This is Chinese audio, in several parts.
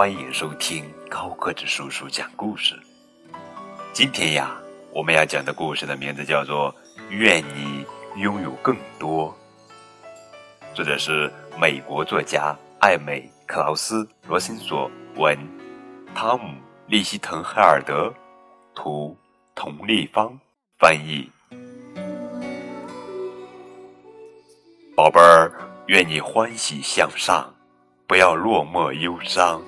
欢迎收听高个子叔叔讲故事。今天呀，我们要讲的故事的名字叫做《愿你拥有更多》，作者是美国作家艾美·克劳斯·罗森索文，汤姆·利希滕海尔德图，佟丽芳翻译。宝贝儿，愿你欢喜向上，不要落寞忧伤。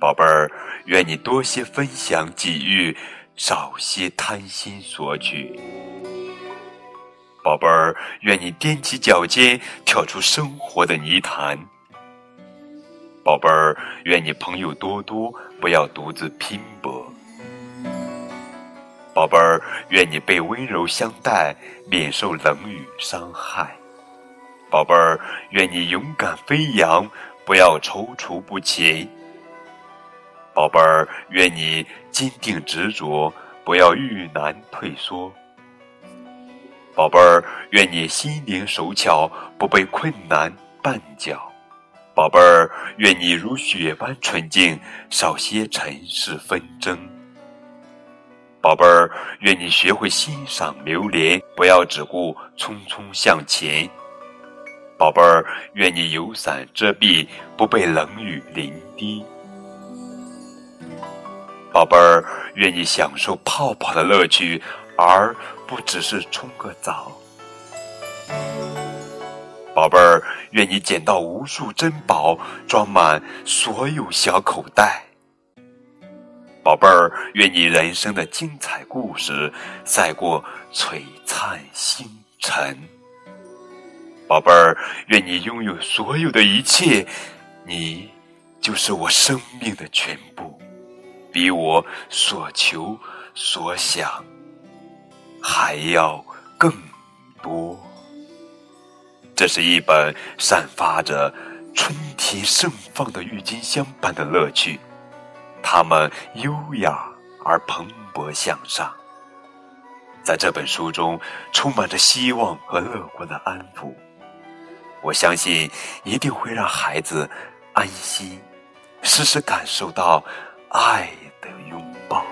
宝贝儿，愿你多些分享给予，少些贪心索取。宝贝儿，愿你踮起脚尖跳出生活的泥潭。宝贝儿，愿你朋友多多，不要独自拼搏。宝贝儿，愿你被温柔相待，免受冷雨伤害。宝贝儿，愿你勇敢飞扬，不要踌躇不前。宝贝儿，愿你坚定执着，不要遇难退缩。宝贝儿，愿你心灵手巧，不被困难绊脚。宝贝儿，愿你如雪般纯净，少些尘世纷争。宝贝儿，愿你学会欣赏流连，不要只顾匆匆向前。宝贝儿，愿你有伞遮蔽，不被冷雨淋滴。宝贝儿，愿你享受泡泡的乐趣，而不只是冲个澡。宝贝儿，愿你捡到无数珍宝，装满所有小口袋。宝贝儿，愿你人生的精彩故事赛过璀璨星辰。宝贝儿，愿你拥有所有的一切，你就是我生命的全部，比我所求所想还要更多。这是一本散发着春天盛放的郁金香般的乐趣。他们优雅而蓬勃向上，在这本书中充满着希望和乐观的安抚。我相信一定会让孩子安心，时时感受到爱的拥抱。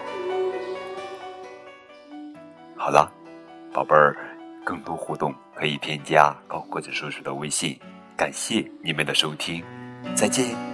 好了，宝贝儿，更多互动可以添加高个子叔叔的微信。感谢你们的收听，再见。